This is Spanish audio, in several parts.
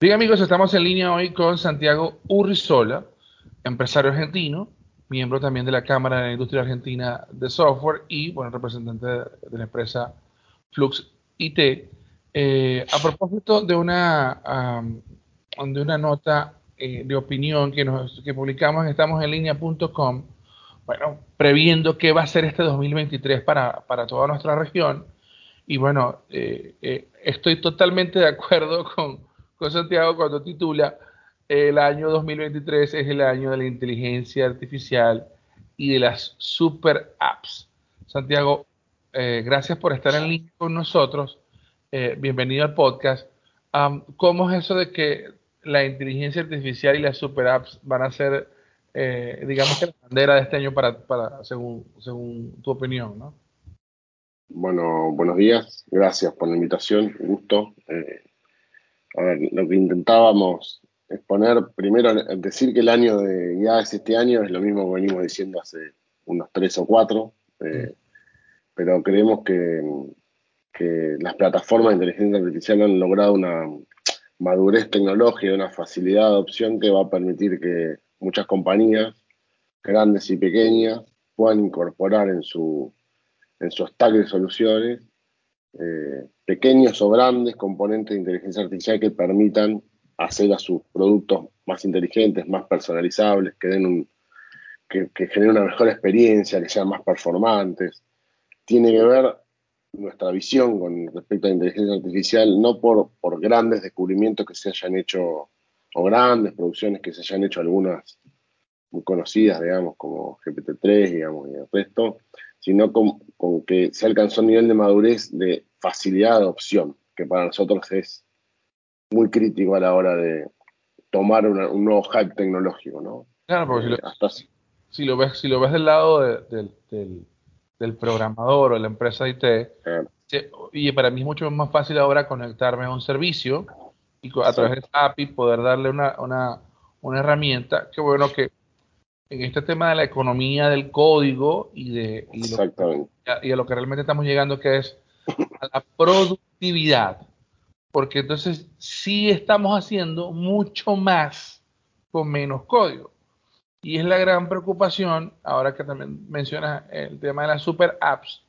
Bien amigos, estamos en línea hoy con Santiago Urrizola, empresario argentino, miembro también de la Cámara de la Industria Argentina de Software y bueno, representante de la empresa Flux IT. Eh, a propósito de una, de una nota eh, de opinión que, nos, que publicamos en estamosenlinea.com, bueno, previendo qué va a ser este 2023 para, para toda nuestra región. Y bueno, eh, estoy totalmente de acuerdo con con Santiago cuando titula el año 2023 es el año de la inteligencia artificial y de las super apps. Santiago, eh, gracias por estar en línea con nosotros. Eh, bienvenido al podcast. ¿Cómo es eso de que la inteligencia artificial y las super apps van a ser, eh, digamos la bandera de este año para, para según, según tu opinión, ¿no? Bueno, buenos días. Gracias por la invitación. Gusto. A ver, lo que intentábamos exponer, primero decir que el año de ya es este año, es lo mismo que venimos diciendo hace unos tres o cuatro, eh, pero creemos que, que, las plataformas de inteligencia artificial han logrado una madurez tecnológica, una facilidad de adopción que va a permitir que muchas compañías, grandes y pequeñas, puedan incorporar en su, en su stack de soluciones eh, pequeños o grandes componentes de inteligencia artificial que permitan hacer a sus productos más inteligentes, más personalizables, que, den un, que, generen una mejor experiencia, que sean más performantes. Tiene que ver nuestra visión con respecto a la inteligencia artificial no por, grandes descubrimientos que se hayan hecho o grandes producciones que se hayan hecho algunas muy conocidas, digamos, como GPT-3, digamos, y el resto, sino con, que se alcanzó un nivel de madurez de facilidad de adopción, que para nosotros es muy crítico a la hora de tomar un nuevo hype tecnológico, ¿no? Claro, porque si, lo, si, lo, ves, si lo ves del lado del, del, programador o de la empresa IT, y para mí es mucho más fácil ahora conectarme a un servicio y a través de API poder darle una, una, una herramienta que bueno que en este tema de la economía del código y de y, y a lo que realmente estamos llegando que es a la productividad. Porque entonces sí estamos haciendo mucho más con menos código. Y es la gran preocupación, ahora que también mencionas el tema de las super apps,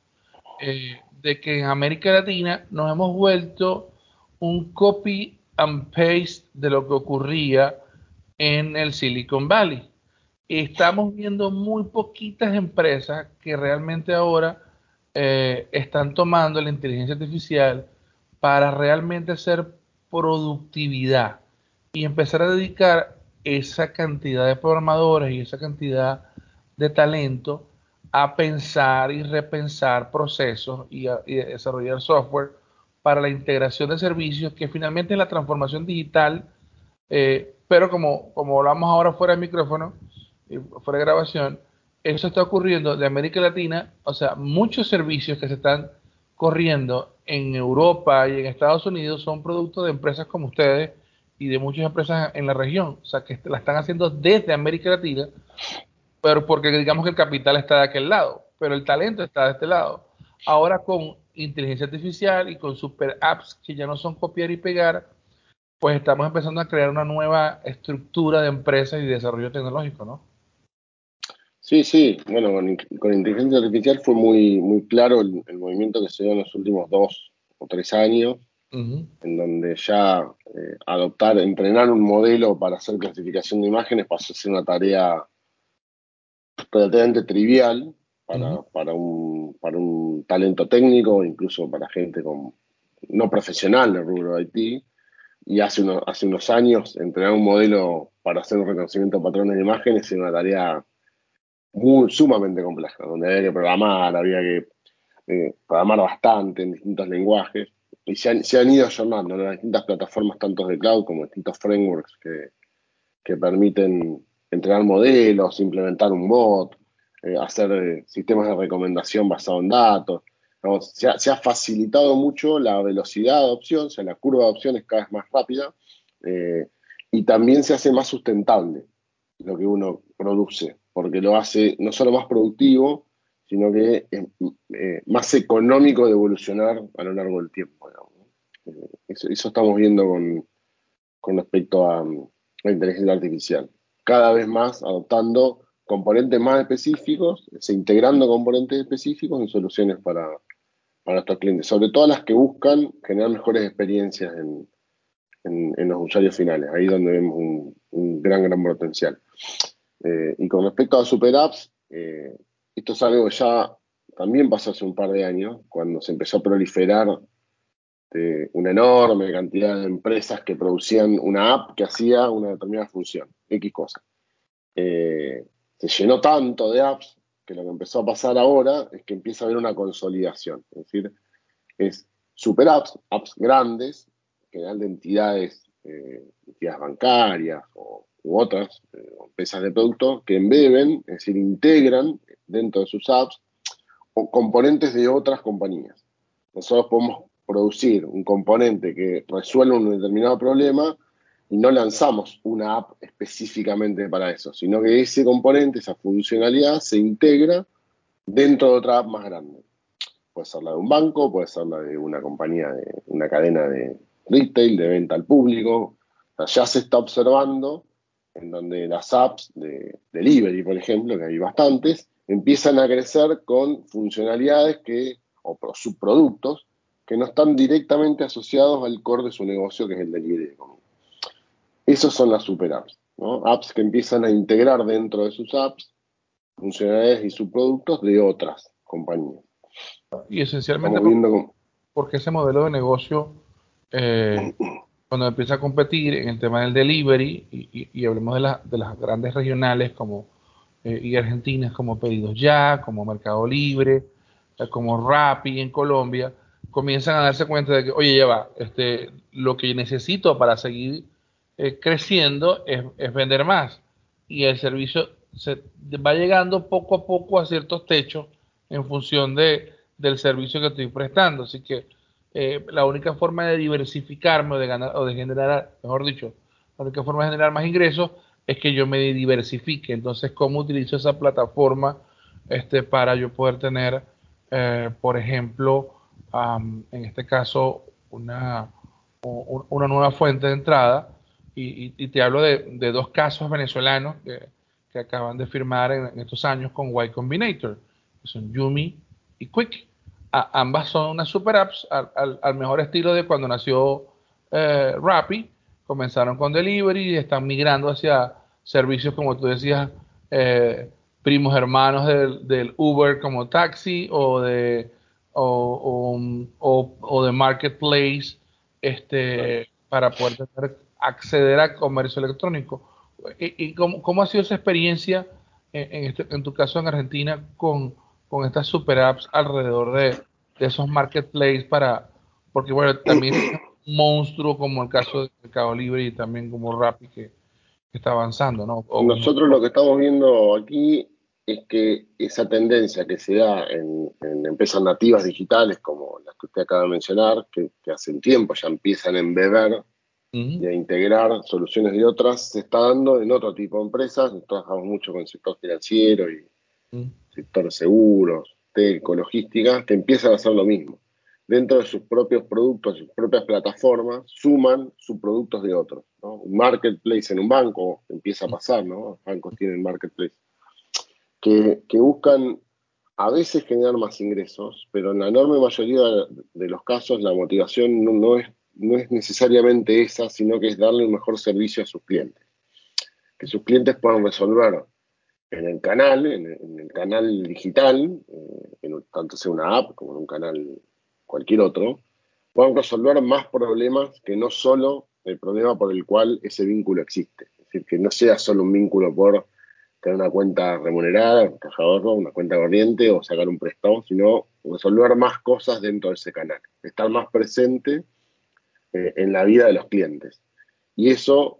eh, de que en América Latina nos hemos vuelto un copy and paste de lo que ocurría en el Silicon Valley estamos viendo muy poquitas empresas que realmente ahora eh, están tomando la inteligencia artificial para realmente hacer productividad y empezar a dedicar esa cantidad de programadores y esa cantidad de talento a pensar y repensar procesos y, desarrollar software para la integración de servicios que finalmente es la transformación digital, eh, pero como, como hablamos ahora fuera del micrófono, fuera de grabación, eso está ocurriendo de América Latina, o sea, muchos servicios que se están corriendo en Europa y en Estados Unidos son productos de empresas como ustedes y de muchas empresas en la región, o sea, que la están haciendo desde América Latina, pero porque digamos que el capital está de aquel lado, pero el talento está de este lado. Ahora con inteligencia artificial y con super apps que ya no son copiar y pegar, pues estamos empezando a crear una nueva estructura de empresas y desarrollo tecnológico, ¿no? Sí, sí, bueno, con, inteligencia artificial fue muy, muy claro el, movimiento que se dio en los últimos dos o tres años, en donde ya eh, adoptar, entrenar un modelo para hacer clasificación de imágenes pasó a ser una tarea relativamente trivial para, para, un, para un talento técnico, incluso para gente con, no profesional del rubro de IT. Y hace, hace unos años entrenar un modelo para hacer un reconocimiento de patrones de imágenes era una tarea muy sumamente compleja, donde había que programar, había que eh, programar bastante en distintos lenguajes, y se han, se han ido ayornando en distintas plataformas, tanto de cloud como distintos frameworks que, que permiten entrenar modelos, implementar un bot, eh, hacer eh, sistemas de recomendación basados en datos. se, ha, se, ha, facilitado mucho la velocidad de adopción, o sea, la curva de adopción es cada vez más rápida y también se hace más sustentable lo que uno produce porque lo hace no solo más productivo, sino que es eh, más económico de evolucionar a lo largo del tiempo. Eh, eso, estamos viendo con, con respecto a, la inteligencia artificial. Cada vez más adoptando componentes más específicos, se integrando componentes específicos en soluciones para, para nuestros clientes, sobre todo las que buscan generar mejores experiencias en, en, los usuarios finales, ahí donde vemos un, gran, gran potencial. Eh, y con respecto a super apps, eh, esto es algo que ya también pasó hace un par de años, cuando se empezó a proliferar eh, una enorme cantidad de empresas que producían una app que hacía una determinada función, X cosa. se llenó tanto de apps que lo que empezó a pasar ahora es que empieza a haber una consolidación. Es decir, es super apps, apps grandes, general de entidades, entidades bancarias o, u otras eh, empresas de productos que embeben, es decir, integran dentro de sus apps o componentes de otras compañías. Nosotros podemos producir un componente que resuelve un determinado problema y no lanzamos una app específicamente para eso, sino que ese componente, esa funcionalidad se integra dentro de otra app más grande. Puede ser la de un banco, puede ser la de una compañía, de una cadena de, retail, de venta al público. ya se está observando en donde las apps de delivery, por ejemplo, que hay bastantes, empiezan a crecer con funcionalidades que, o subproductos que no están directamente asociados al core de su negocio, que es el delivery de comida. Esas son las super apps, apps que empiezan a integrar dentro de sus apps funcionalidades y subproductos de otras compañías. Y esencialmente, porque ese modelo de negocio eh, cuando empieza a competir en el tema del delivery, y, hablemos de, de, las grandes regionales como eh, y argentinas como Pedidos Ya, como Mercado Libre, eh, como Rappi en Colombia, comienzan a darse cuenta de que, oye, ya va, este, lo que necesito para seguir creciendo es, es, vender más. Y el servicio se va llegando poco a poco a ciertos techos en función de, del servicio que estoy prestando. Así que eh, la única forma de diversificarme o de ganar o de generar, mejor dicho, la única forma de generar más ingresos es que yo me diversifique. Entonces, ¿cómo utilizo esa plataforma este, para yo poder tener, eh, por ejemplo, en este caso, una, una nueva fuente de entrada? Y, te hablo de, dos casos venezolanos que, acaban de firmar en, estos años con Y Combinator, que son Yumi y Quick ambas son unas super apps al, mejor estilo de cuando nació eh, Rappi. Comenzaron con delivery y están migrando hacia servicios, como tú decías, eh, primos hermanos del, Uber como taxi o de, o, de marketplace este, para poder acceder a comercio electrónico. ¿Y, cómo, ha sido esa experiencia en, este, en tu caso en Argentina con con estas super apps alrededor de, esos marketplaces para, porque bueno, también es un monstruo como el caso de Mercado Libre y también como Rappi que, está avanzando, ¿no? Nosotros lo que estamos viendo aquí es que esa tendencia que se da en, empresas nativas digitales como las que usted acaba de mencionar, que, hace un tiempo ya empiezan a embeber y a integrar soluciones de otras, se está dando en otro tipo de empresas. Nosotros trabajamos mucho con el sector financiero y sector seguros, telco, logística, que empiezan a hacer lo mismo. Dentro de sus propios productos, sus propias plataformas, suman subproductos de otros. Un marketplace en un banco empieza a pasar, ¿no? Los bancos tienen marketplace. Que, buscan a veces generar más ingresos, pero en la enorme mayoría de los casos la motivación no, es, no es necesariamente esa, sino que es darle un mejor servicio a sus clientes. Que sus clientes puedan resolver en el canal, en, el canal digital, eh, tanto sea una app como en un canal cualquier otro, puedan resolver más problemas que no solo el problema por el cual ese vínculo existe. Es decir, que no sea solo un vínculo por tener una cuenta remunerada, un caja una cuenta corriente o sacar un préstamo, sino resolver más cosas dentro de ese canal, estar más presente eh, en la vida de los clientes. Y eso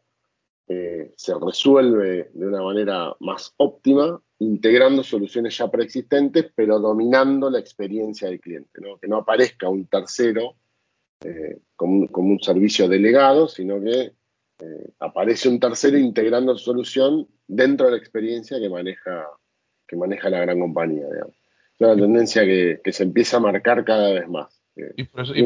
eh, se resuelve de una manera más óptima, integrando soluciones ya preexistentes, pero dominando la experiencia del cliente, que no aparezca un tercero eh, como, un servicio delegado, sino que eh, aparece un tercero integrando la solución dentro de la experiencia que maneja, que maneja la gran compañía. Es una tendencia que, se empieza a marcar cada vez más. y, por eso, y,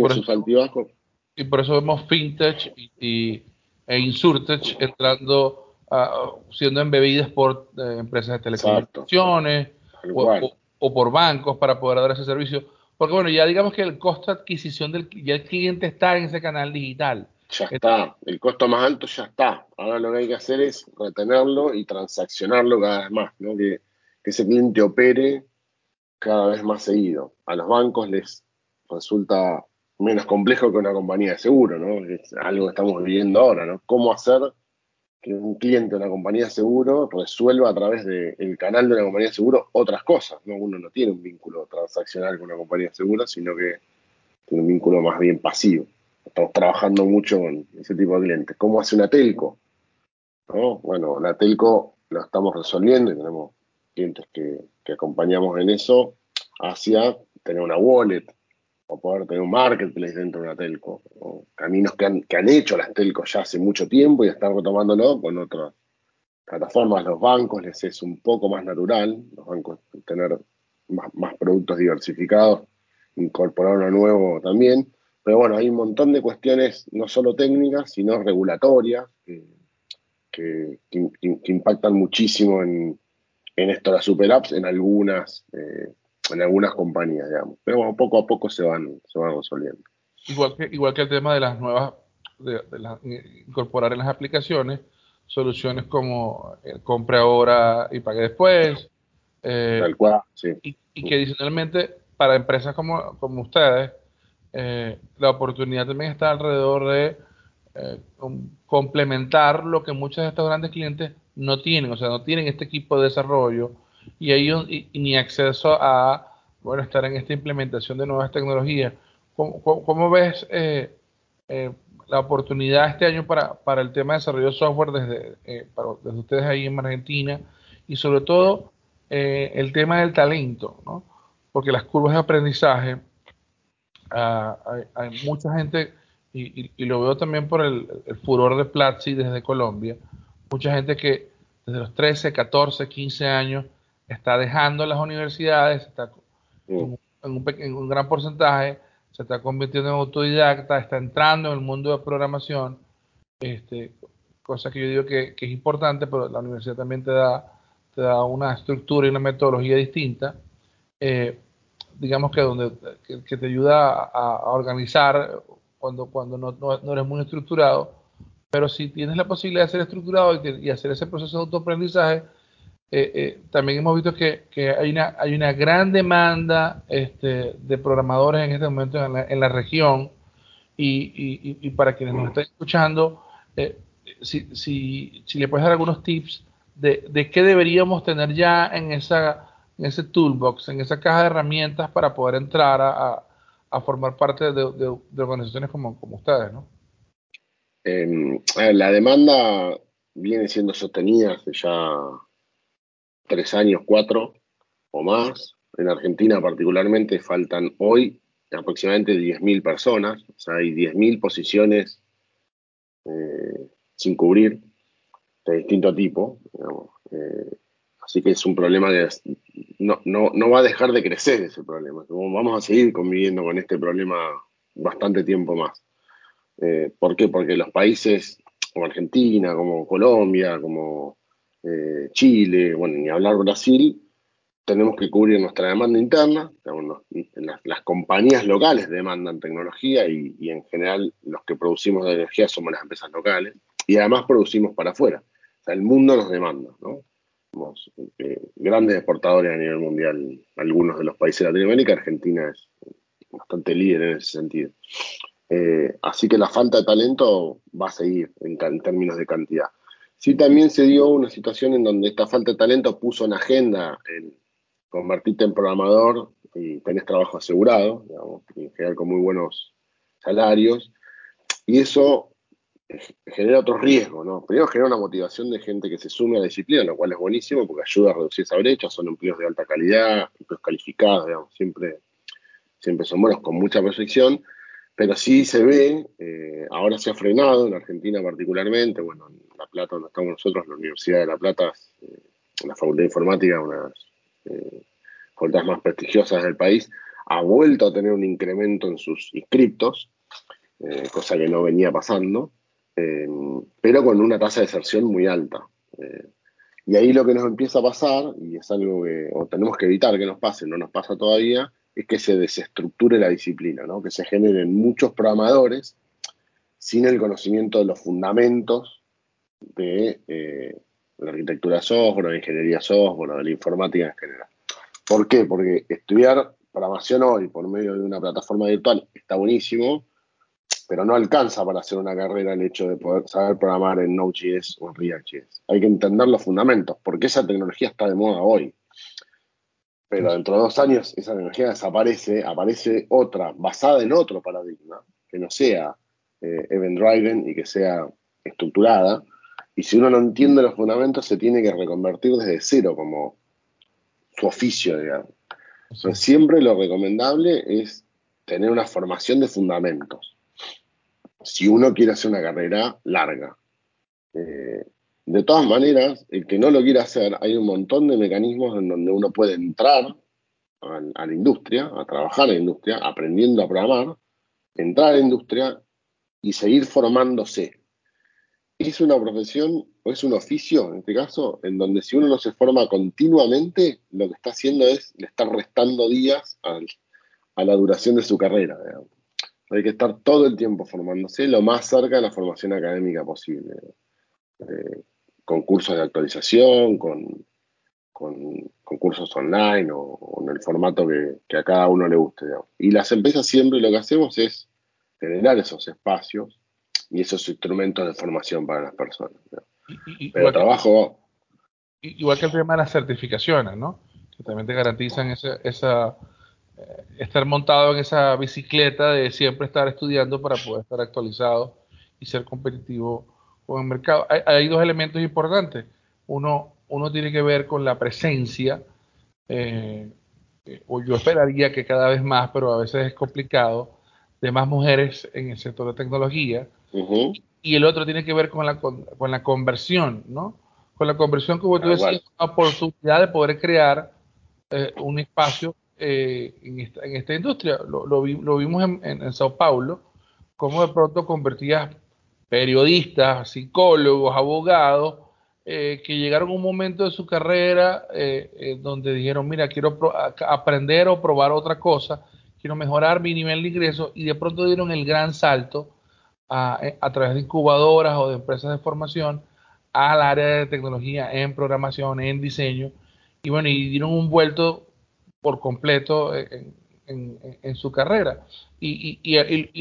por eso, vemos fintech y e Insurtech entrando, siendo embebidas por eh, empresas de telecomunicaciones o, por bancos para poder dar ese servicio. Porque bueno, ya digamos que el costo de adquisición del ya el cliente está en ese canal digital. Ya está, el costo más alto ya está. Ahora lo que hay que hacer es retenerlo y transaccionarlo cada vez más, ¿no? que, que ese cliente opere cada vez más seguido. A los bancos les resulta menos complejo que una compañía de seguro, ¿no? Es algo que estamos viviendo ahora, ¿no? ¿Cómo hacer que un cliente de una compañía de seguro resuelva a través del canal de una compañía de seguro otras cosas, ¿no? Uno no tiene un vínculo transaccional con una compañía de seguro, sino que tiene un vínculo más bien pasivo. Estamos trabajando mucho con ese tipo de clientes. ¿Cómo hace una telco? ¿No? Bueno, la telco lo estamos resolviendo y tenemos clientes que, que acompañamos en eso hacia tener una wallet, o poder tener un marketplace dentro de una telco. O caminos que han, que han hecho las telcos ya hace mucho tiempo y están retomándolo con otras plataformas. Los bancos les es un poco más natural, los bancos tener más, productos diversificados, incorporar uno nuevo también. Pero bueno, hay un montón de cuestiones, no solo técnicas, sino regulatorias, que, impactan muchísimo en, en esto, las super apps, en algunas. Eh, en algunas compañías, digamos. Pero bueno, poco a poco se van, se van resolviendo. Igual que, igual que el tema de las nuevas, de, incorporar en las aplicaciones soluciones como el compre ahora y pague después. Eh, Tal cual, sí. Y, que adicionalmente para empresas como, como ustedes, eh, la oportunidad también está alrededor de eh, complementar lo que muchos de estos grandes clientes no tienen, o sea, no tienen este equipo de desarrollo y, hay ni acceso a bueno, estar en esta implementación de nuevas tecnologías. ¿Cómo, ves eh, eh, la oportunidad este año para, para, el tema de desarrollo de software desde, eh, desde ustedes ahí en Argentina? Y sobre todo el tema del talento, ¿no? porque las curvas de aprendizaje, ah, hay, mucha gente, y, lo veo también por el, el furor de Platzi desde Colombia, mucha gente que desde los 13, 14, 15 años está dejando las universidades, está en, un, gran porcentaje, se está convirtiendo en autodidacta, está entrando en el mundo de programación, este, cosa que yo digo que, es importante, pero la universidad también te da, te da una estructura y una metodología distinta, eh, digamos que donde que, te ayuda a, organizar cuando, cuando no, no, eres muy estructurado, pero si tienes la posibilidad de ser estructurado y, y hacer ese proceso de autoaprendizaje, eh, eh, también hemos visto que, hay, una, hay una gran demanda este, de programadores en este momento en la, región y, para quienes nos están escuchando, eh, si, si, si, le puedes dar algunos tips de, de, qué deberíamos tener ya en, esa, en ese toolbox, en esa caja de herramientas para poder entrar a, a, formar parte de, de, organizaciones como, como ustedes, ¿no? Em, la demanda viene siendo sostenida hace ya tres años, cuatro o más. En Argentina particularmente faltan hoy aproximadamente 10.000 personas, o sea, hay 10.000 posiciones eh, sin cubrir de distinto tipo. Eh, así que es un problema que no, no, va a dejar de crecer ese problema. Vamos a seguir conviviendo con este problema bastante tiempo más. Eh, ¿Por qué? Porque los países como Argentina, como Colombia, como eh, Chile, bueno, ni hablar Brasil, tenemos que cubrir nuestra demanda interna, las, compañías locales demandan tecnología y, en general los que producimos de energía somos las empresas locales y además producimos para afuera. O sea, el mundo nos demanda, ¿no? Somos eh, grandes exportadores a nivel mundial, algunos de los países de Latinoamérica, Argentina es bastante líder en ese sentido. Eh, así que la falta de talento va a seguir en términos de cantidad. Sí también se dio una situación en donde esta falta de talento puso en agenda el convertirte en programador y tenés trabajo asegurado, digamos, en general con muy buenos salarios, y eso genera otros riesgos, ¿no? Primero genera una motivación de gente que se sume a la disciplina, lo cual es buenísimo porque ayuda a reducir esa brecha, son empleos de alta calidad, empleos calificados, digamos, siempre, siempre son buenos con mucha proyección, pero sí se ve, eh, ahora se ha frenado, en Argentina particularmente, bueno, en La Plata, donde estamos nosotros, la Universidad de La Plata, eh, la Facultad de Informática, una de las eh, facultades más prestigiosas del país, ha vuelto a tener un incremento en sus inscriptos, cosa que no venía pasando. eh, pero con una tasa de deserción muy alta. Eh, y ahí lo que nos empieza a pasar, y es algo que tenemos que evitar que nos pase, no nos pasa todavía, es que se desestructure la disciplina, ¿no? que se generen muchos programadores sin el conocimiento de los fundamentos de eh, la arquitectura de software, la ingeniería software, de la informática en general. ¿Por qué? Porque estudiar programación hoy por medio de una plataforma virtual está buenísimo, pero no alcanza para hacer una carrera el hecho de poder saber programar en Node.js o en React.js. Hay que entender los fundamentos, porque esa tecnología está de moda hoy. Pero dentro de dos años esa tecnología desaparece, aparece otra, basada en otro paradigma, que no sea eh, event driven y que sea estructurada. Y si uno no entiende los fundamentos, se tiene que reconvertir desde cero como su oficio, digamos. siempre lo recomendable es tener una formación de fundamentos si uno quiere hacer una carrera larga. Eh, de todas maneras, el que no lo quiera hacer, hay un montón de mecanismos en donde uno puede entrar a, la industria, a trabajar en la industria, aprendiendo a programar, entrar a la industria y seguir formándose. Es una profesión o es un oficio, en este caso, en donde si uno no se forma continuamente, lo que está haciendo es le está restando días a la duración de su carrera. Hay que estar todo el tiempo formándose lo más cerca de la formación académica posible. Eh, con cursos de actualización, con, con, cursos online o, en el formato que, a cada uno le guste. Y las empresas siempre lo que hacemos es generar esos espacios y esos instrumentos de formación para las personas. Pero trabajo... igual que el tema de las certificaciones, ¿no? Que también te garantizan esa, esa eh, estar montado en esa bicicleta de siempre estar estudiando para poder estar actualizado y ser competitivo con el mercado. Hay, dos elementos importantes. Uno, uno tiene que ver con la presencia, eh, eh, o yo esperaría que cada vez más, pero a veces es complicado, de más mujeres en el sector de tecnología. Y el otro tiene que ver con la, con, la conversión, ¿no? Con la conversión, como tú decías, una oportunidad de poder crear un espacio eh, en, esta, en, esta, industria. Lo, lo, vimos en, en, Sao Paulo, cómo de pronto convertías periodistas, psicólogos, abogados, eh, que llegaron a un momento de su carrera eh, donde dijeron, mira, quiero aprender o probar otra cosa, quiero mejorar mi nivel de ingreso y de pronto dieron el gran salto a, a través de incubadoras o de empresas de formación al área de tecnología en programación, en diseño, y bueno, y dieron un vuelto por completo en, su carrera. Y,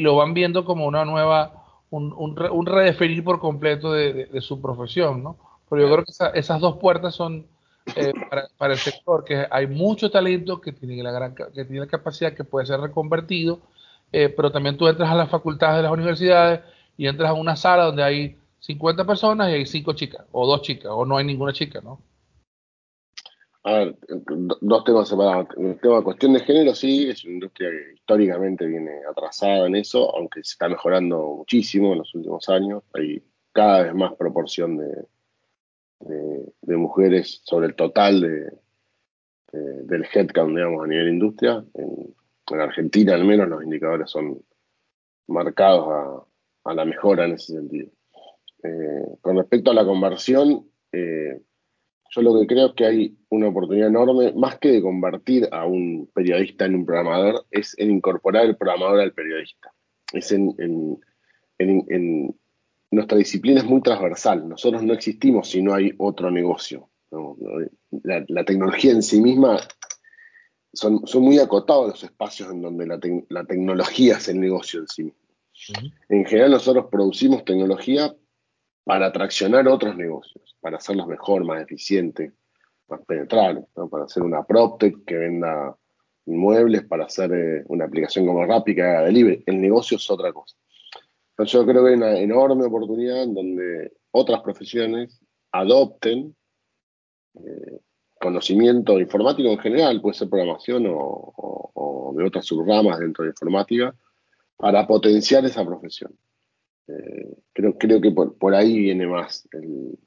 lo van viendo como una nueva, un, un, redefinir por completo de, su profesión, ¿no? Pero yo creo que esas dos puertas son eh, para, el sector, que hay mucho talento que tiene la, gran, que tiene la capacidad que puede ser reconvertido, eh, pero también tú entras a las facultades de las universidades y entras a una sala donde hay 50 personas y hay 5 chicas, o dos chicas, o no hay ninguna chica, ¿no? A ver, dos temas separados. El tema de cuestión de género, sí, es una industria que históricamente viene atrasada en eso, aunque se está mejorando muchísimo en los últimos años. Hay cada vez más proporción de, de, mujeres sobre el total de, del headcount, digamos, a nivel industria. En, Argentina, al menos, los indicadores son marcados a, a la mejora en ese sentido. Eh, con respecto a la conversión, eh, yo lo que creo es que hay una oportunidad enorme, más que de convertir a un periodista en un programador, es en incorporar el programador al periodista. Es en, nuestra disciplina es muy transversal. Nosotros no existimos si no hay otro negocio. La, tecnología en sí misma son, son, muy acotados los espacios en donde la, tecnología es el negocio en sí mismo. En general nosotros producimos tecnología para atraccionar otros negocios, para hacerlos mejor, más eficientes, más penetrables, para hacer una PropTech que venda inmuebles, para hacer eh, una aplicación como Rappi que haga delivery. El negocio es otra cosa. Entonces yo creo que hay una enorme oportunidad en donde otras profesiones adopten eh, conocimiento informático en general, puede ser programación o de otras subramas dentro de informática, para potenciar esa profesión. Eh, creo, creo que por, ahí viene más el,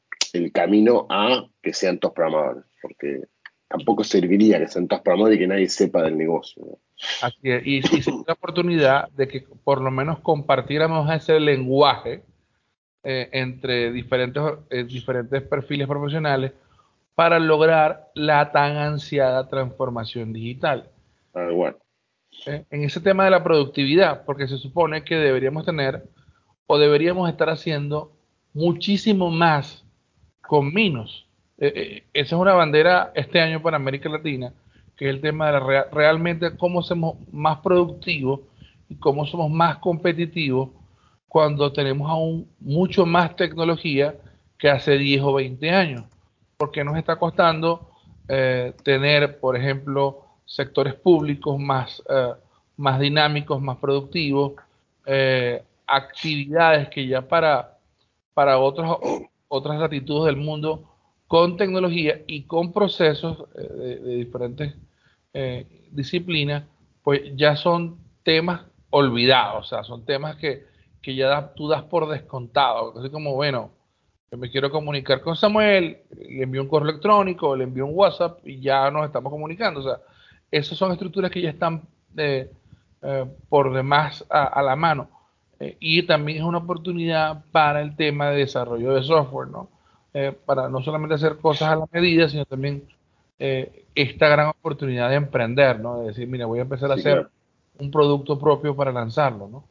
camino a que sean todos programadores, porque tampoco serviría que sean todos programadores y que nadie sepa del negocio. Así y, y la oportunidad de que por lo menos compartiéramos ese lenguaje eh, entre diferentes, eh, diferentes perfiles profesionales para lograr la tan ansiada transformación digital. Ah, bueno. en ese tema de la productividad, porque se supone que deberíamos tener o deberíamos estar haciendo muchísimo más con menos. esa es una bandera este año para América Latina, que es el tema de la realmente cómo somos más productivos y cómo somos más competitivos cuando tenemos aún mucho más tecnología que hace 10 o 20 años. Porque nos está costando eh, tener, por ejemplo, sectores públicos más, eh, más dinámicos, más productivos, eh, actividades que ya para, para otros, otras latitudes del mundo con tecnología y con procesos de, de, diferentes disciplinas, pues ya son temas olvidados, o sea, son temas que, que ya tú das por descontado. Así como, bueno, yo me quiero comunicar con Samuel, le envío un correo electrónico, le envío un WhatsApp y ya nos estamos comunicando. O sea, esas son estructuras que ya están eh, eh, por demás a, la mano. Eh, y también es una oportunidad para el tema de desarrollo de software, ¿no? para no solamente hacer cosas a la medida, sino también esta gran oportunidad de emprender, ¿no? De decir, mira, voy a empezar a hacer un producto propio para lanzarlo, ¿no?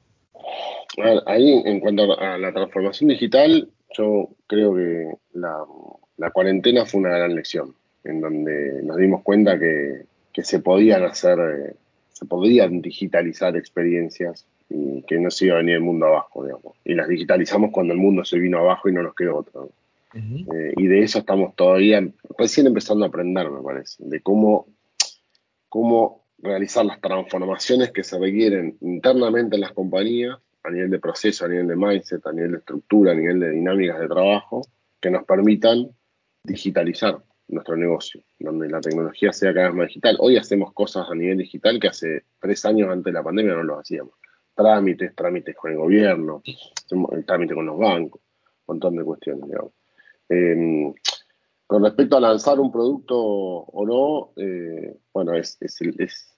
Ahí, en cuanto a la transformación digital, yo creo que la, cuarentena fue una gran lección, en donde nos dimos cuenta que, se podían hacer, eh, se podían digitalizar experiencias que no se iba a venir el mundo abajo, digamos. Y las digitalizamos cuando el mundo se vino abajo y no nos quedó otro. Eh, y de eso estamos todavía recién empezando a aprender, me parece, de cómo, cómo realizar las transformaciones que se requieren internamente en las compañías a nivel de proceso, a nivel de mindset, a nivel de estructura, a nivel de dinámicas de trabajo, que nos permitan digitalizar nuestro negocio, donde la tecnología sea cada vez más digital. Hoy hacemos cosas a nivel digital que hace tres años antes de la pandemia no lo hacíamos. Trámites, trámites con el gobierno, el trámite con los bancos, un montón de cuestiones, digamos. Em, con respecto a lanzar un producto o no, eh, bueno, es, es, es,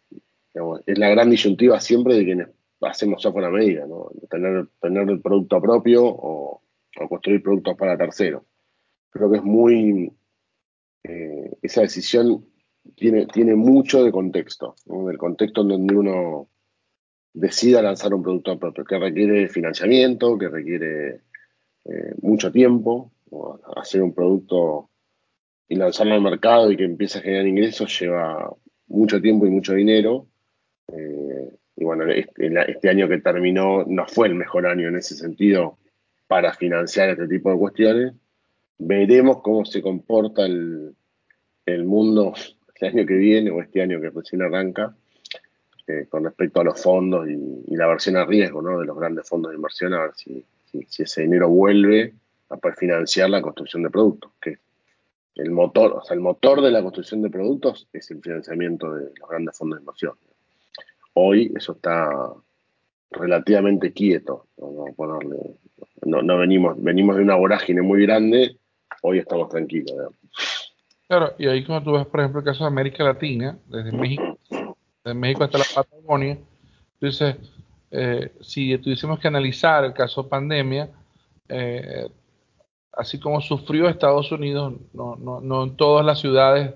es, la gran disyuntiva siempre de quienes hacemos software a medida, ¿no? Tener, tener el producto propio o, construir productos para terceros. Creo que es muy. Eh, esa decisión tiene, tiene mucho de contexto, del contexto en donde uno decida lanzar un producto propio, que requiere financiamiento, que requiere eh, mucho tiempo. Hacer un producto y lanzarlo al mercado y que empiece a generar ingresos lleva mucho tiempo y mucho dinero. Eh, y bueno, este, este, año que terminó no fue el mejor año en ese sentido para financiar este tipo de cuestiones. Veremos cómo se comporta el, mundo el año que viene o este año que recién arranca eh, con respecto a los fondos y, la versión a riesgo ¿no? de los grandes fondos de inversión, a ver si, si, ese dinero vuelve a poder financiar la construcción de productos, que el motor, o sea, el motor de la construcción de productos es el financiamiento de los grandes fondos de inversión. Hoy eso está relativamente quieto. No, venimos, venimos de una vorágine muy grande, hoy estamos tranquilos. Claro, y ahí como tú ves, por ejemplo, el caso de América Latina, desde México, desde México hasta la Patagonia, dices, eh, si tuviésemos que analizar el caso pandemia, eh, así como sufrió Estados Unidos, no, no, no en todas las ciudades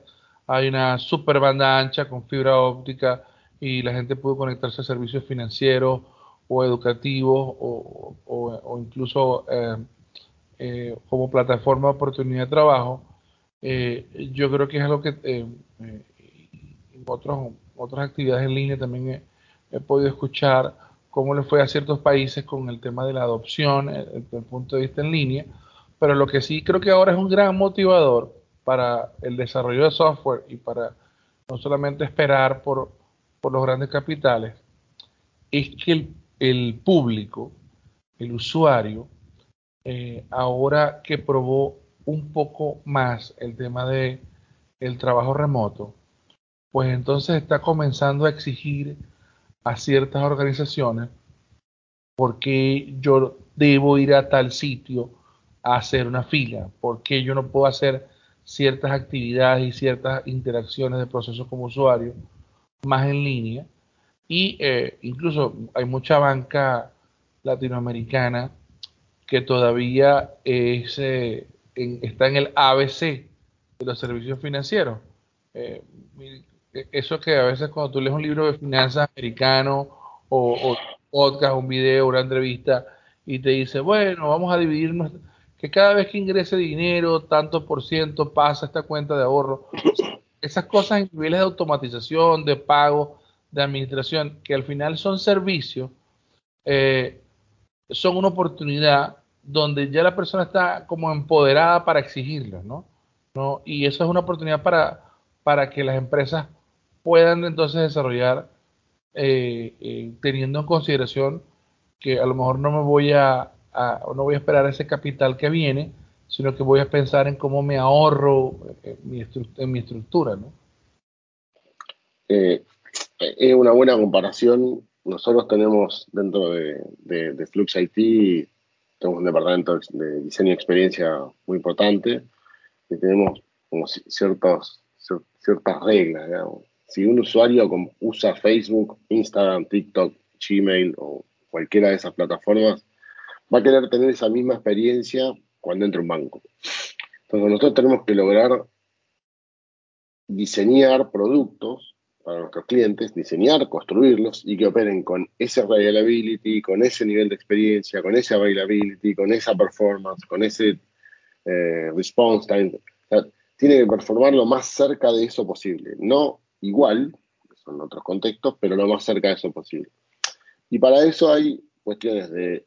hay una super banda ancha con fibra óptica, y la gente pudo conectarse a servicios financieros o educativos o, incluso eh, eh, como plataforma de oportunidad de trabajo, yo creo que es algo que en otros, otras actividades en línea también he, podido escuchar cómo le fue a ciertos países con el tema de la adopción desde el punto de vista en línea, pero lo que sí creo que ahora es un gran motivador para el desarrollo de software y para no solamente esperar por por los grandes capitales es que el, público, el usuario, eh, ahora que probó un poco más el tema de el trabajo remoto, pues entonces está comenzando a exigir a ciertas organizaciones porque yo debo ir a tal sitio a hacer una fila, porque yo no puedo hacer ciertas actividades y ciertas interacciones de procesos como usuario más en línea y eh, incluso hay mucha banca latinoamericana que todavía eh, está en el ABC de los servicios financieros. Eh, eso que a veces cuando tú lees un libro de finanzas americano o, o podcast, un video, una entrevista, y te dice, bueno, vamos a dividirnos, que cada vez que ingrese dinero, tanto por ciento pasa esta cuenta de ahorro. Esas cosas en niveles de automatización, de pago, de administración, que al final son servicios, eh, son una oportunidad donde ya la persona está como empoderada para exigirlo, ¿no? ¿no? Y eso es una oportunidad para, para que las empresas puedan entonces desarrollar eh, eh, teniendo en consideración que a lo mejor no me voy a, no voy a esperar ese capital que viene, sino que voy a pensar en cómo me ahorro en mi, en mi estructura, ¿no? Eh, es una buena comparación. Nosotros tenemos dentro de, IT, tenemos un departamento de diseño y experiencia muy importante y tenemos como ciertos, ciertas reglas, digamos. Si un usuario usa Facebook, Instagram, TikTok, Gmail o cualquiera de esas plataformas, va a querer tener esa misma experiencia cuando entra un banco. Entonces nosotros tenemos que lograr diseñar productos para nuestros clientes, diseñar, construirlos y que operen con ese reliability, con ese nivel de experiencia, con esa availability, con esa performance, con ese eh, response time. tiene que performar lo más cerca de eso posible. No igual, son otros contextos, pero lo más cerca de eso posible. Y para eso hay cuestiones de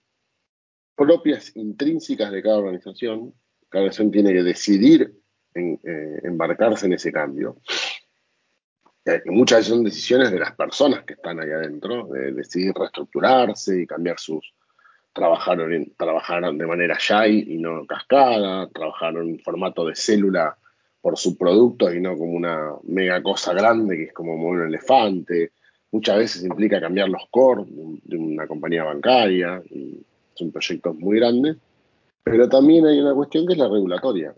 propias intrínsecas de cada organización. Cada organización tiene que decidir eh, embarcarse en ese cambio. Eh, muchas veces son decisiones de las personas que están ahí adentro, de decidir reestructurarse y cambiar sus, trabajar, trabajar de manera shy y no cascada, trabajar en formato de célula por su producto y no como una mega cosa grande que es como un elefante, Muchas veces implica cambiar los core de una compañía bancaria, y son proyectos muy grandes, pero también hay una cuestión que es la regulatoria.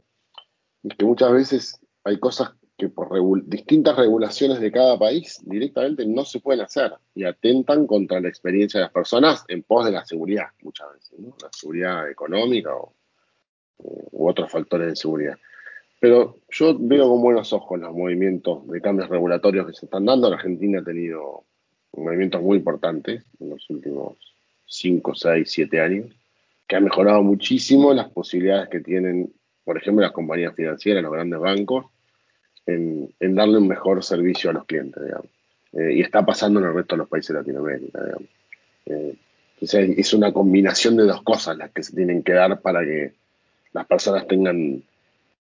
Es que muchas veces hay cosas que por distintas regulaciones de cada país directamente no se pueden hacer y atentan contra la experiencia de las personas en pos de la seguridad, muchas veces, la seguridad económica o, u otros factores de seguridad. Pero yo veo con buenos ojos los movimientos de cambios regulatorios que se están dando. La Argentina ha tenido movimientos muy importantes en los últimos 5, 6, 7 años, que ha mejorado muchísimo las posibilidades que tienen, por ejemplo, las compañías financieras, los grandes bancos, en, darle un mejor servicio a los clientes, digamos. Eh, y está pasando en el resto de los países de Latinoamérica, digamos. Eh, es una combinación de dos cosas las que se tienen que dar para que las personas tengan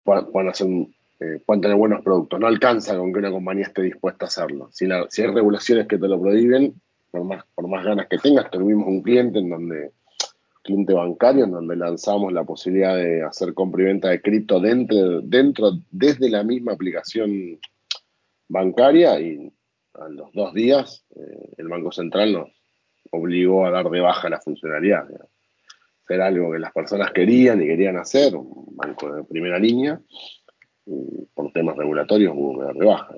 puedan, hacer, eh, tener buenos productos. No alcanza con que una compañía esté dispuesta a hacerlo. Si, hay regulaciones que te lo prohíben, por más, por más ganas que tengas, tuvimos un cliente en donde cliente bancario en donde lanzamos la posibilidad de hacer compra y venta de cripto dentro, dentro desde la misma aplicación bancaria y a los dos días eh, el Banco Central nos obligó a dar de baja la funcionalidad era algo que las personas querían y querían hacer, un banco de primera línea, y por temas regulatorios hubo que dar de baja.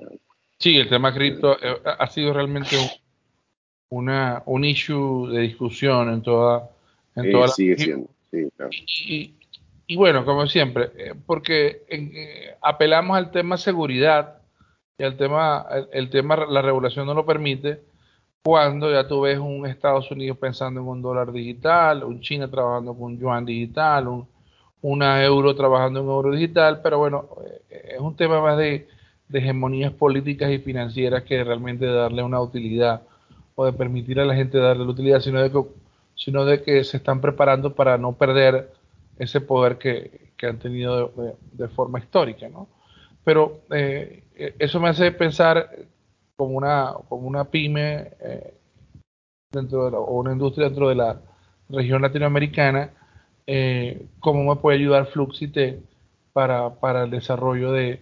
Sí, el tema cripto eh, ha sido realmente un, una, un issue de discusión en toda, en toda sigue siendo, y, bueno, como siempre, eh, porque eh, apelamos al tema seguridad y al tema, el tema, la regulación no lo permite, cuando ya tú ves un Estados Unidos pensando en un dólar digital, un China trabajando con un yuan digital, un, una euro trabajando en euro digital, pero bueno, eh, es un tema más de, hegemonías políticas y financieras que realmente darle una utilidad o de permitir a la gente darle la utilidad, sino de que, sino de que se están preparando para no perder ese poder que, han tenido de, forma histórica, ¿no? Pero eh, eso me hace pensar como una, como una pyme eh, dentro de o una industria dentro de la región latinoamericana, eh, cómo me puede ayudar Fluxite para, para el desarrollo de,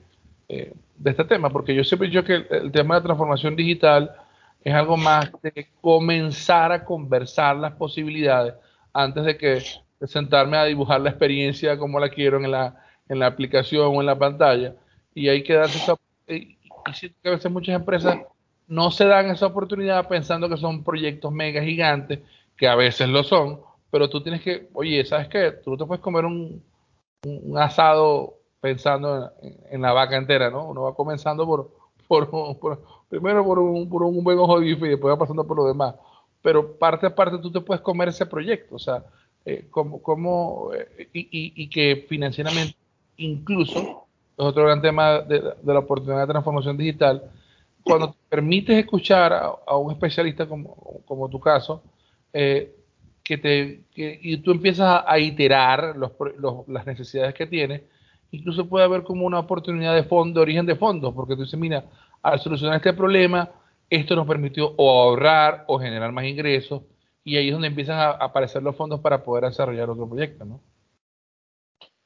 eh, de este tema, porque yo siempre dicho que el, tema de la transformación digital es algo más de comenzar a conversar las posibilidades antes de que sentarme a dibujar la experiencia como la quiero en la, en la aplicación o en la pantalla. Y hay que darse esa, y siento que a veces muchas empresas no se dan esa oportunidad pensando que son proyectos mega gigantes, que a veces lo son, pero tú tienes que, oye, ¿sabes qué? Tú te puedes comer un, un asado pensando en, la vaca entera, ¿no? Uno va comenzando por, por, primero por un, por un buen ojo de bife y después va pasando por lo demás. Pero parte a parte tú te puedes comer ese proyecto, o sea, eh, como, como eh, y, y, que financieramente, incluso, es otro gran tema de, la oportunidad de transformación digital, cuando te permites escuchar a, un especialista como, como tu caso, eh, que te, que, y tú empiezas a, iterar los, los, las necesidades que tienes, incluso puede haber como una oportunidad de fondo, de origen de fondos, porque tú dices, mira, al solucionar este problema, esto nos permitió o ahorrar o generar más ingresos, y ahí es donde empiezan a aparecer los fondos para poder desarrollar otro proyecto, ¿no?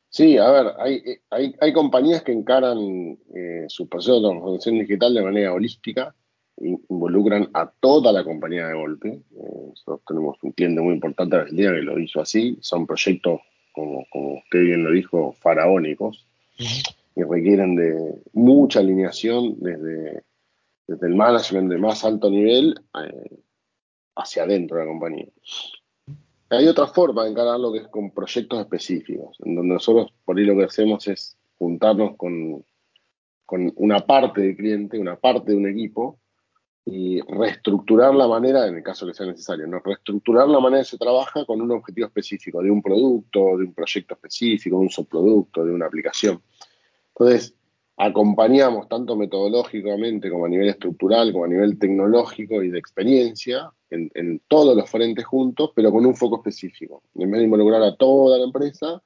Sí, a ver, hay, hay, hay compañías que encaran eh, su proceso de transformación digital de manera holística, involucran a toda la compañía de golpe. Eh, nosotros tenemos un cliente muy importante en Argentina que lo hizo así. Son proyectos como, usted bien lo dijo, faraónicos, y requieren de mucha alineación desde, desde el management de más alto nivel eh, hacia adentro de la compañía. Hay otra forma de encararlo que es con proyectos específicos, en donde nosotros por ahí lo que hacemos es juntarnos con, con una parte del cliente, una parte de un equipo, y reestructurar la manera, en el caso que sea necesario, ¿no? reestructurar la manera que se trabaja con un objetivo específico, de un producto, de un proyecto específico, de un subproducto, de una aplicación. Entonces, acompañamos tanto metodológicamente como a nivel estructural, como a nivel tecnológico y de experiencia en, todos los frentes juntos, pero con un foco específico. En vez de involucrar a toda la empresa,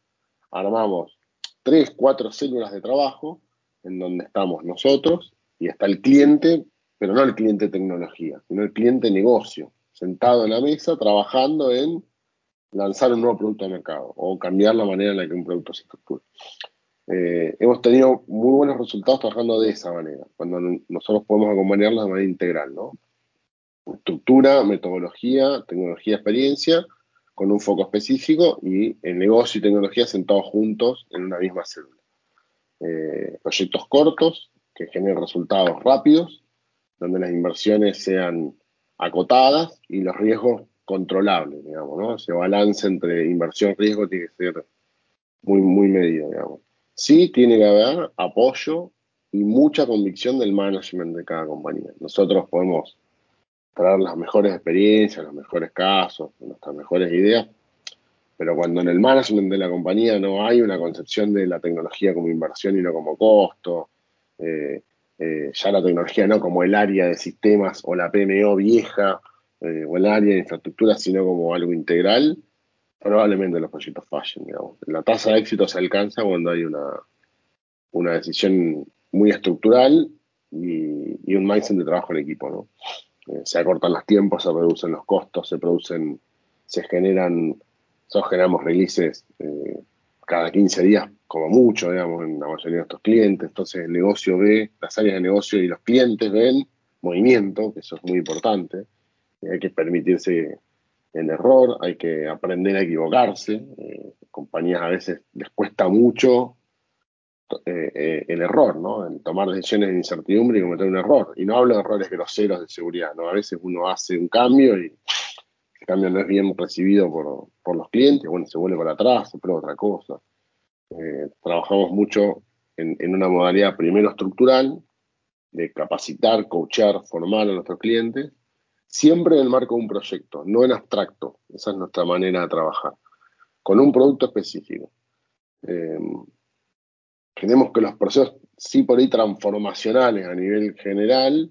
armamos tres, cuatro células de trabajo en donde estamos nosotros y está el cliente pero no el cliente tecnología, sino el cliente negocio, sentado en la mesa trabajando en lanzar un nuevo producto al mercado o cambiar la manera en la que un producto se estructura. Eh, hemos tenido muy buenos resultados trabajando de esa manera, cuando nosotros podemos acompañarlos de manera integral, ¿no? Estructura, metodología, tecnología, experiencia, con un foco específico y el negocio y tecnología sentados juntos en una misma célula. Eh, proyectos cortos que generen resultados rápidos donde las inversiones sean acotadas y los riesgos controlables, digamos, ¿no? Ese balance entre inversión y riesgo tiene que ser muy, muy medido, digamos. Sí tiene que haber apoyo y mucha convicción del management de cada compañía. Nosotros podemos traer las mejores experiencias, los mejores casos, nuestras mejores ideas, pero cuando en el management de la compañía no hay una concepción de la tecnología como inversión y no como costo, eh, eh, ya la tecnología no como el área de sistemas o la PMO vieja eh, o el área de infraestructura, sino como algo integral, probablemente los proyectos fallen. La tasa de éxito se alcanza cuando hay una, una decisión muy estructural y, un mindset de trabajo en equipo. ¿no? Eh, se acortan los tiempos, se reducen los costos, se producen, se generan, nosotros generamos releases cada 15 días como mucho, digamos, en la mayoría de nuestros clientes. Entonces el negocio ve, las áreas de negocio y los clientes ven movimiento, que eso es muy importante. hay que permitirse el error, hay que aprender a equivocarse. Eh, compañías a veces les cuesta mucho eh, eh, el error, ¿no? En tomar decisiones de incertidumbre y cometer un error. Y no hablo de errores groseros de seguridad, ¿no? A veces uno hace un cambio y el cambio no es bien recibido por, por los clientes, bueno, se vuelve para atrás, se prueba otra cosa. Eh, trabajamos mucho en, en, una modalidad primero estructural, de capacitar, coachar, formar a nuestros clientes, siempre en el marco de un proyecto, no en abstracto. Esa es nuestra manera de trabajar, con un producto específico. Tenemos que los procesos, sí por ahí transformacionales a nivel general,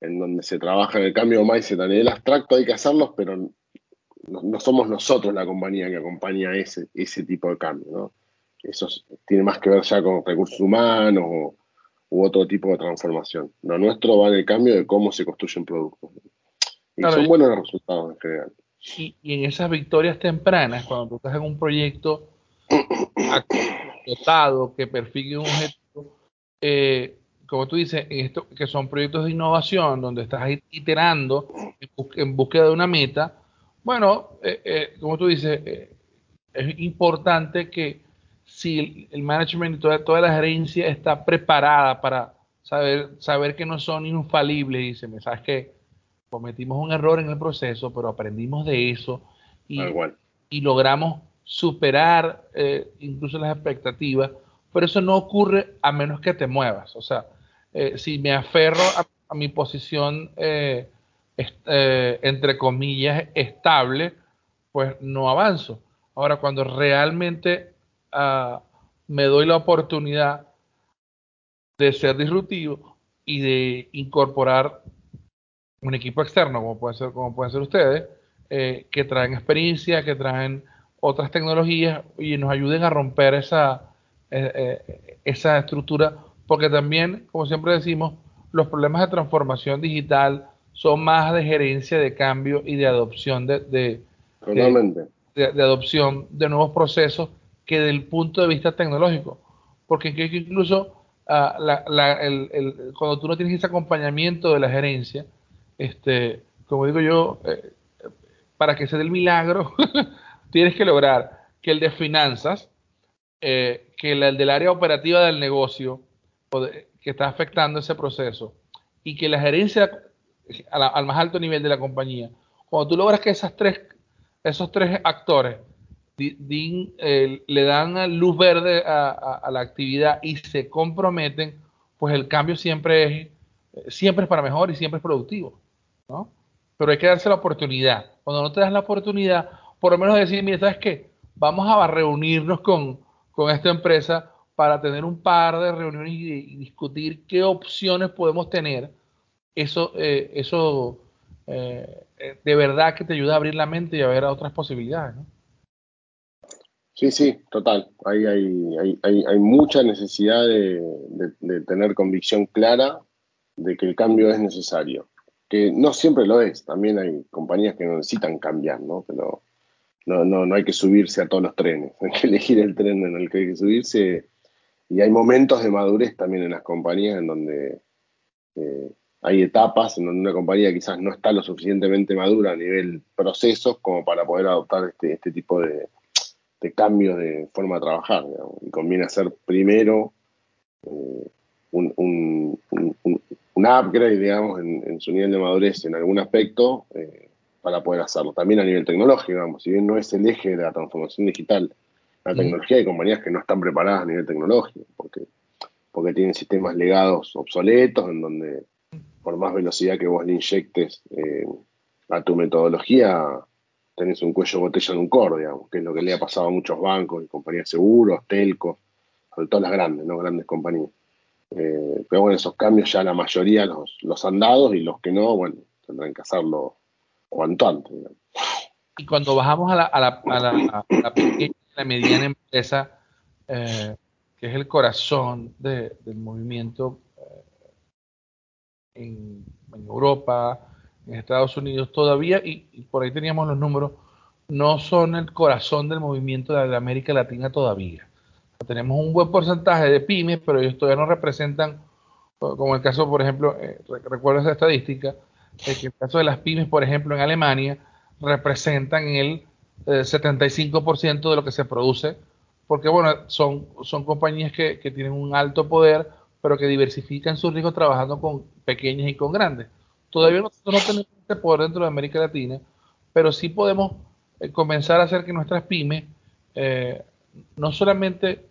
en donde se trabaja en el cambio mindset a nivel abstracto, hay que hacerlos, pero no, somos nosotros la compañía que acompaña ese, ese tipo de cambio. Eso tiene más que ver ya con recursos humanos u otro tipo de transformación. Lo nuestro va en el cambio de cómo se construyen productos. Y son buenos los resultados en general. Y, en esas victorias tempranas, cuando tú estás en un proyecto acotado que persigue un objetivo, eh, como tú dices, esto, que son proyectos de innovación donde estás iterando en, búsqueda de una meta, bueno, eh, eh, como tú dices, eh, es importante que si el, management y toda, toda, la gerencia está preparada para saber, saber que no son infalibles, dice, sabes que cometimos un error en el proceso, pero aprendimos de eso y, y logramos superar eh, incluso las expectativas, pero eso no ocurre a menos que te muevas. O sea, eh, si me aferro a, mi posición, eh, entre comillas, estable, pues no avanzo. Ahora, cuando realmente ah, me doy la oportunidad de ser disruptivo y de incorporar un equipo externo, como pueden ser, como pueden ser ustedes, eh, que traen experiencia, que traen otras tecnologías y nos ayuden a romper esa, eh, eh, esa estructura, porque también, como siempre decimos, los problemas de transformación digital son más de gerencia de cambio y de adopción de, de, de, adopción de nuevos procesos que del punto de vista tecnológico. Porque incluso ah, cuando tú no tienes ese acompañamiento de la gerencia, este, como digo yo, eh, para que se dé el milagro, tienes que lograr que el de finanzas, eh, que el del área operativa del negocio, que está afectando ese proceso, y que la gerencia al más alto nivel de la compañía, cuando tú logras que esas tres, esos tres actores eh, le dan luz verde a, la actividad y se comprometen, pues el cambio siempre es, siempre es para mejor y siempre es productivo. ¿No? Pero hay que darse la oportunidad. Cuando no te das la oportunidad, por lo menos decir, mira, ¿sabes qué? Vamos a reunirnos con, esta empresa para tener un par de reuniones y, discutir qué opciones podemos tener. Eso, eh, eso eh, de verdad que te ayuda a abrir la mente y a ver otras posibilidades. Sí, sí, total. Hay, hay, hay, hay mucha necesidad de, de, tener convicción clara de que el cambio es necesario que no siempre lo es, también hay compañías que necesitan cambiar, ¿no? Pero no, no, no hay que subirse a todos los trenes, hay que elegir el tren en el que hay que subirse y hay momentos de madurez también en las compañías en donde eh, hay etapas en donde una compañía quizás no está lo suficientemente madura a nivel procesos como para poder adoptar este, este tipo de, de cambios de forma de trabajar. Y conviene hacer primero eh, un, un upgrade, digamos, en, su nivel de madurez en algún aspecto eh, para poder hacerlo. También a nivel tecnológico, digamos, si bien no es el eje de la transformación digital, la tecnología hay compañías que no están preparadas a nivel tecnológico, porque, porque tienen sistemas legados obsoletos, en donde por más velocidad que vos le inyectes eh, a tu metodología, tenés un cuello botella en un core, digamos, que es lo que le ha pasado a muchos bancos y compañías de seguros, telcos, sobre todo las grandes, ¿no? Grandes compañías. Eh, pero bueno, esos cambios ya la mayoría los, los han dado y los que no, bueno, tendrán que hacerlo cuanto antes. Y cuando bajamos a la, a la, a la, pequeña y la mediana empresa, eh, que es el corazón del movimiento eh, en, Europa, en Estados Unidos, todavía, y, por ahí teníamos los números, no son el corazón del movimiento de América Latina todavía. Tenemos un buen porcentaje de pymes, pero ellos todavía no representan, como el caso, por ejemplo, eh, recuerdo esa estadística, que el caso de las pymes, por ejemplo, en Alemania, representan el 75% eh, de lo que se produce, porque bueno, son, son compañías que, que, tienen un alto poder, pero que diversifican su riesgo trabajando con pequeñas y con grandes. Todavía nosotros no tenemos este poder dentro de América Latina, pero sí podemos eh, comenzar a hacer que nuestras pymes no solamente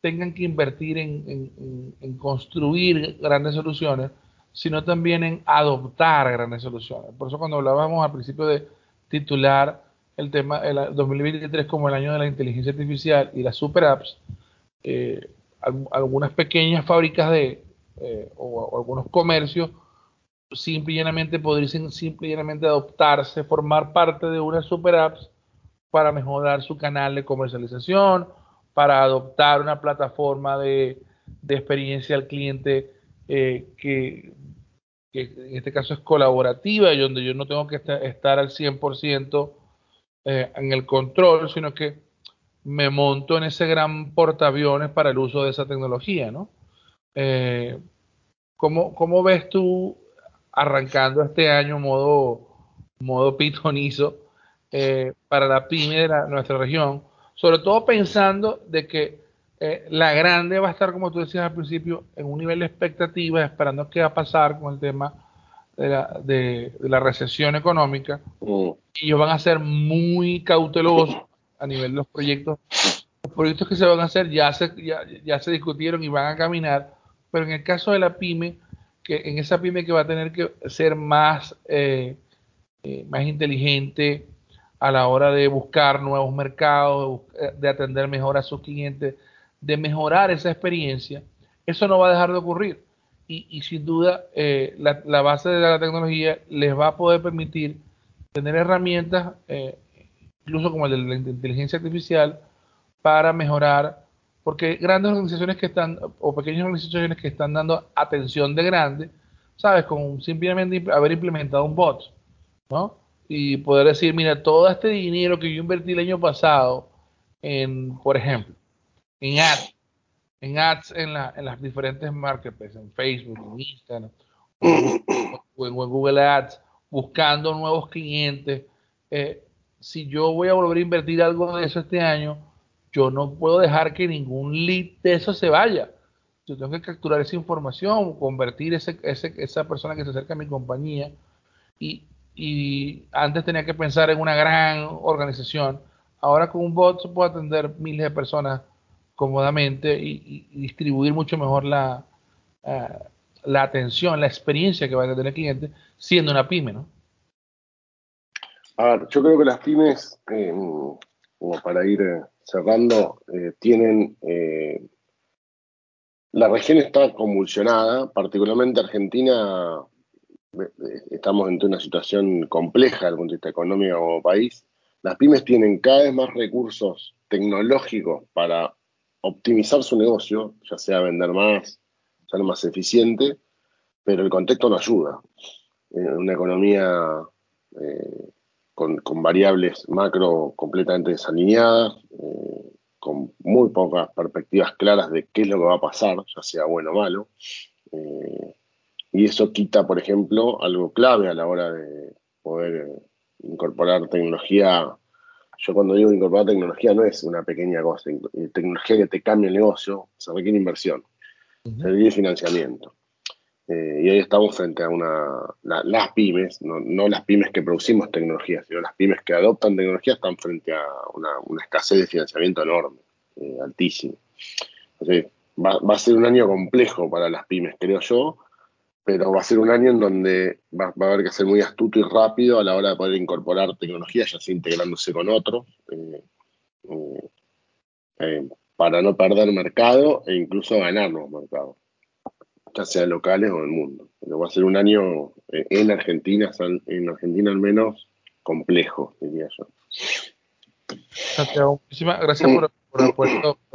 tengan que invertir en, construir grandes soluciones, sino también en adoptar grandes soluciones. Por eso cuando hablábamos al principio de titular el tema el 2023 como el año de la inteligencia artificial y las super apps, eh, algunas pequeñas fábricas de eh, o, algunos comercios simple y llanamente podrían simple y llanamente adoptarse, formar parte de unas super apps para mejorar su canal de comercialización, para adoptar una plataforma de, experiencia al cliente eh, que, en este caso es colaborativa y donde yo no tengo que estar, al 100% eh, en el control, sino que me monto en ese gran portaaviones para el uso de esa tecnología, ¿no? Eh, ¿cómo, ves tú arrancando este año modo, modo pitonizo eh, para la pyme de nuestra región, sobre todo pensando de que eh, la grande va a estar, como tú decías al principio, en un nivel de expectativa, esperando qué va a pasar con el tema de la, de, la recesión económica, mm. y ellos van a ser muy cautelosos a nivel de los proyectos. Los proyectos que se van a hacer ya se, ya, ya se discutieron y van a caminar, pero en el caso de la pyme, que en esa pyme que va a tener que ser más, eh, eh, más inteligente a la hora de buscar nuevos mercados, de atender mejor a sus clientes, de mejorar esa experiencia, eso no va a dejar de ocurrir. Y, sin duda, eh, la, base de la tecnología les va a poder permitir tener herramientas, eh, incluso como el de la inteligencia artificial, para mejorar, porque grandes organizaciones que están, o pequeñas organizaciones que están dando atención de grande, ¿sabes? Con simplemente haber implementado un bot, ¿no? Y poder decir, mira, todo este dinero que yo invertí el año pasado en, por ejemplo, en ads, en ads en, la, en las diferentes marketplaces, en Facebook, en Instagram, o en, Google Ads, buscando nuevos clientes. Eh, si yo voy a volver a invertir algo de eso este año, yo no puedo dejar que ningún lead de eso se vaya. Yo tengo que capturar esa información, convertir ese, ese, esa persona que se acerca a mi compañía. Y, y antes tenía que pensar en una gran organización. Ahora con un bot se puede atender miles de personas cómodamente y, distribuir mucho mejor la, eh, la atención, la experiencia que va a tener el cliente siendo una pyme, ¿no? A ver, yo creo que las pymes, eh, como para ir eh, cerrando, tienen... la región está convulsionada, particularmente Argentina, estamos en una situación compleja desde el punto de vista económico como país. Las pymes tienen cada vez más recursos tecnológicos para optimizar su negocio, ya sea vender más, ser más eficiente, pero el contexto no ayuda. En una economía eh, con, variables macro completamente desalineadas, eh, con muy pocas perspectivas claras de qué es lo que va a pasar, ya sea bueno o malo. Eh, y eso quita, por ejemplo, algo clave a la hora de poder incorporar tecnología yo cuando digo incorporar tecnología no es una pequeña cosa, tecnología que te cambia el negocio, se requiere inversión, se requiere financiamiento. Eh, y ahí estamos frente a una, las pymes, no, las pymes que producimos tecnología, sino las pymes que adoptan tecnología están frente a una, escasez de financiamiento enorme, eh. Entonces, va, va, a ser un año complejo para las pymes, creo yo, pero va a ser un año en donde va, a haber que ser muy astuto y rápido a la hora de poder incorporar tecnología, ya sea integrándose con otros, eh, eh, eh, para no perder mercado e incluso ganar los mercados, ya sea locales o del mundo. Pero va a ser un año en Argentina, en Argentina al menos, complejo, diría yo. Santiago, muchísimas gracias por,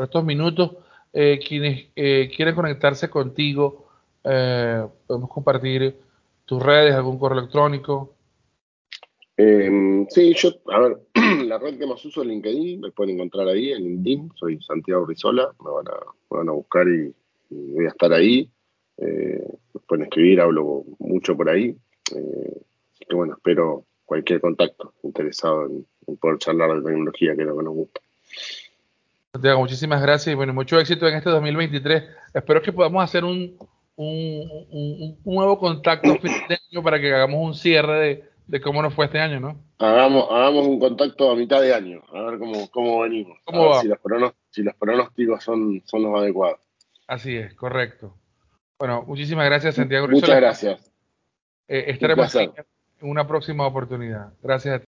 estos, minutos. quienes quieren conectarse contigo, eh, podemos compartir tus redes, algún correo electrónico. Em, sí, yo, a ver, la red que más uso es LinkedIn, me pueden encontrar ahí en LinkedIn, soy Santiago Rizola, me van a, van a buscar y, voy a estar ahí. Eh, pueden escribir, hablo mucho por ahí. Eh, así que bueno, espero cualquier contacto interesado en, en, poder charlar de tecnología, que es lo que nos gusta. Santiago, muchísimas gracias y bueno, mucho éxito en este 2023. Espero que podamos hacer un, un, nuevo contacto para que hagamos un cierre de, cómo nos fue este año, ¿no? Hagamos, hagamos un contacto a mitad de año, a ver cómo, cómo venimos. Si, los si, los pronósticos son, son los adecuados. Así es, correcto. Bueno, muchísimas gracias, Santiago. Muchas gracias. Eh, estaremos en una próxima oportunidad. Gracias a ti.